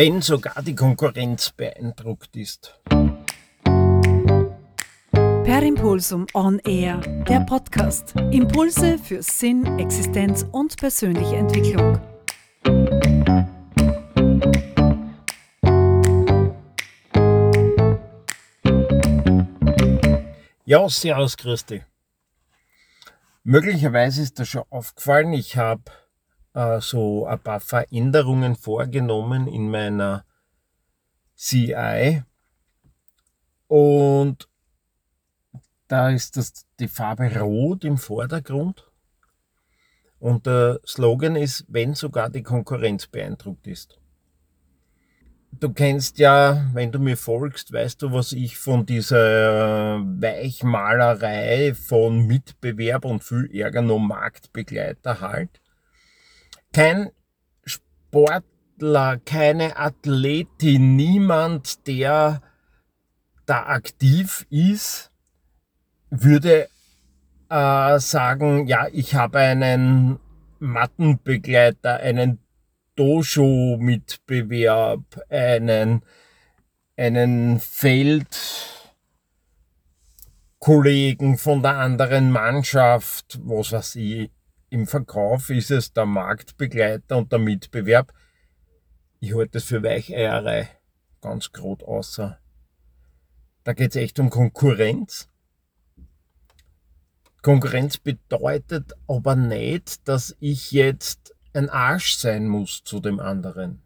wenn sogar die Konkurrenz beeindruckt ist. Per Impulsum On Air, der Podcast. Impulse für Sinn, Existenz und persönliche Entwicklung. Ja, servus, dich. Möglicherweise ist das schon aufgefallen, ich habe äh, so ein paar Veränderungen vorgenommen in meiner CI. Und da ist das, die Farbe Rot im Vordergrund. Und der Slogan ist, wenn sogar die Konkurrenz beeindruckt ist. Du kennst ja, wenn du mir folgst, weißt du, was ich von dieser Weichmalerei von Mitbewerb und viel Ärger noch Marktbegleiter halt kein Sportler, keine Athletin, niemand, der da aktiv ist, würde äh, sagen, ja, ich habe einen Mattenbegleiter, einen Dojo-Mitbewerb, einen, einen Feldkollegen von der anderen Mannschaft, was weiß ich, im Verkauf ist es der Marktbegleiter und der Mitbewerb. Ich halte das für Weicheierei, ganz groß außer. Da geht es echt um Konkurrenz. Konkurrenz bedeutet aber nicht, dass ich jetzt ein Arsch sein muss zu dem anderen.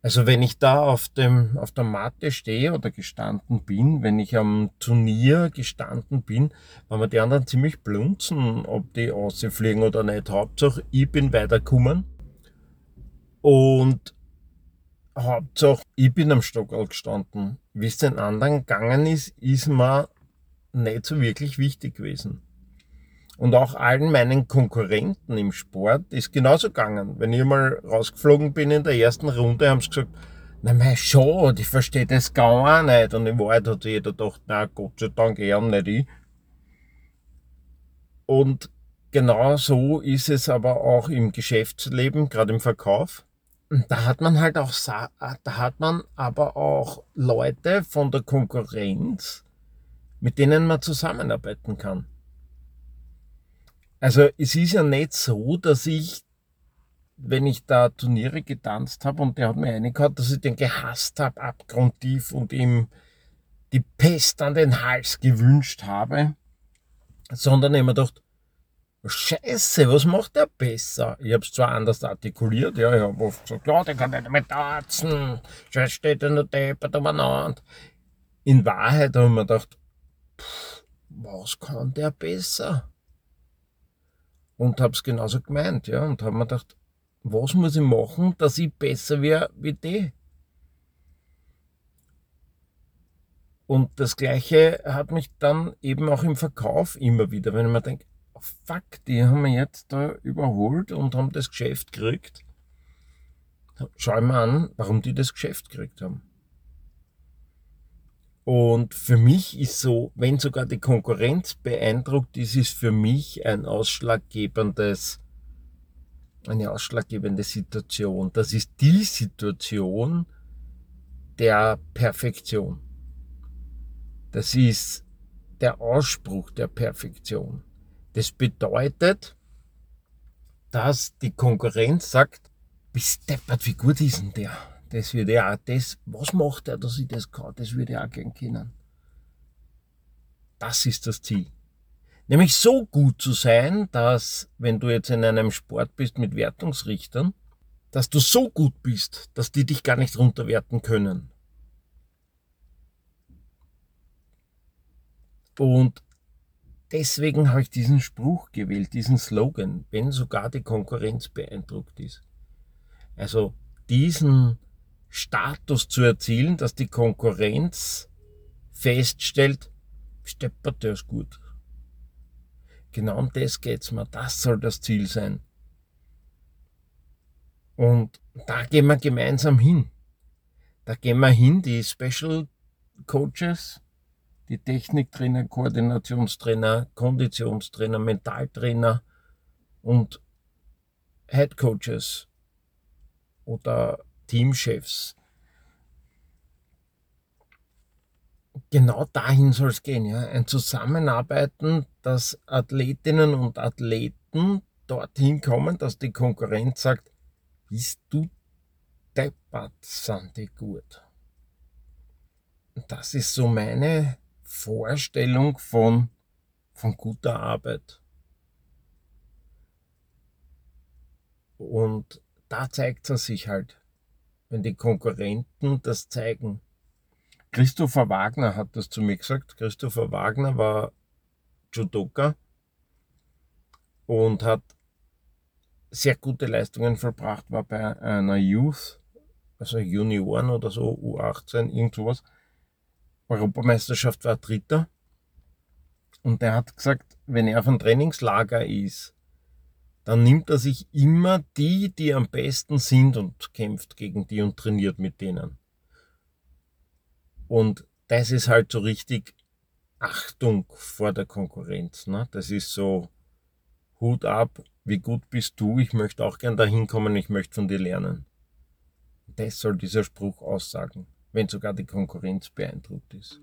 Also wenn ich da auf, dem, auf der Matte stehe oder gestanden bin, wenn ich am Turnier gestanden bin, wenn wir die anderen ziemlich blunzen, ob die ausfliegen oder nicht. Hauptsache, ich bin weitergekommen. Und Hauptsache, ich bin am Stockerl gestanden. Wie es den anderen gegangen ist, ist mir nicht so wirklich wichtig gewesen. Und auch allen meinen Konkurrenten im Sport ist genauso gegangen. Wenn ich mal rausgeflogen bin in der ersten Runde, haben sie gesagt, na mein schon, ich verstehe das gar nicht. Und in Wahrheit hat jeder gedacht, na Gott sei Dank eher nicht ich. Und genau so ist es aber auch im Geschäftsleben, gerade im Verkauf. Und da hat man halt auch, da hat man aber auch Leute von der Konkurrenz, mit denen man zusammenarbeiten kann. Also es ist ja nicht so, dass ich, wenn ich da Turniere getanzt habe und der hat mir reingehauen, dass ich den gehasst habe, abgrundtief und ihm die Pest an den Hals gewünscht habe, sondern immer gedacht, Scheiße, was macht der besser? Ich habe es zwar anders artikuliert, ja, ich habe oft gesagt, ja, der kann nicht mehr tanzen, Scheiße steht er nur deppert umeinander. In Wahrheit habe ich mir gedacht, pff, was kann der besser? Und habe es genauso gemeint, ja, und habe mir gedacht, was muss ich machen, dass ich besser wäre wie die? Und das Gleiche hat mich dann eben auch im Verkauf immer wieder, wenn ich mir denke, oh fuck, die haben mich jetzt da überholt und haben das Geschäft gekriegt. Schau ich mir an, warum die das Geschäft gekriegt haben. Und für mich ist so, wenn sogar die Konkurrenz beeindruckt ist, ist für mich ein ausschlaggebendes, eine ausschlaggebende Situation. Das ist die Situation der Perfektion. Das ist der Ausspruch der Perfektion. Das bedeutet, dass die Konkurrenz sagt, bist deppert, wie gut ist denn der? Das würde ja das, was macht er, dass ich das kann, das würde ich auch gern kennen. Das ist das Ziel. Nämlich so gut zu sein, dass, wenn du jetzt in einem Sport bist mit Wertungsrichtern, dass du so gut bist, dass die dich gar nicht runterwerten können. Und deswegen habe ich diesen Spruch gewählt, diesen Slogan, wenn sogar die Konkurrenz beeindruckt ist. Also diesen Status zu erzielen, dass die Konkurrenz feststellt, steppert der ist gut. Genau um das geht's mir. Das soll das Ziel sein. Und da gehen wir gemeinsam hin. Da gehen wir hin, die Special Coaches, die Techniktrainer, Koordinationstrainer, Konditionstrainer, Mentaltrainer und Head Coaches oder Teamchefs. Genau dahin soll es gehen, ja. Ein Zusammenarbeiten, dass Athletinnen und Athleten dorthin kommen, dass die Konkurrenz sagt, bist du deppert, sind die gut. Das ist so meine Vorstellung von, von guter Arbeit. Und da zeigt es sich halt, wenn die Konkurrenten das zeigen. Christopher Wagner hat das zu mir gesagt. Christopher Wagner war Judoka und hat sehr gute Leistungen verbracht, war bei einer Youth, also Junioren oder so, U18, irgend sowas. Europameisterschaft war Dritter. Und er hat gesagt, wenn er auf einem Trainingslager ist, dann nimmt er sich immer die, die am besten sind und kämpft gegen die und trainiert mit denen. Und das ist halt so richtig Achtung vor der Konkurrenz. Ne? Das ist so Hut ab, wie gut bist du, ich möchte auch gern dahin kommen, ich möchte von dir lernen. Das soll dieser Spruch aussagen, wenn sogar die Konkurrenz beeindruckt ist.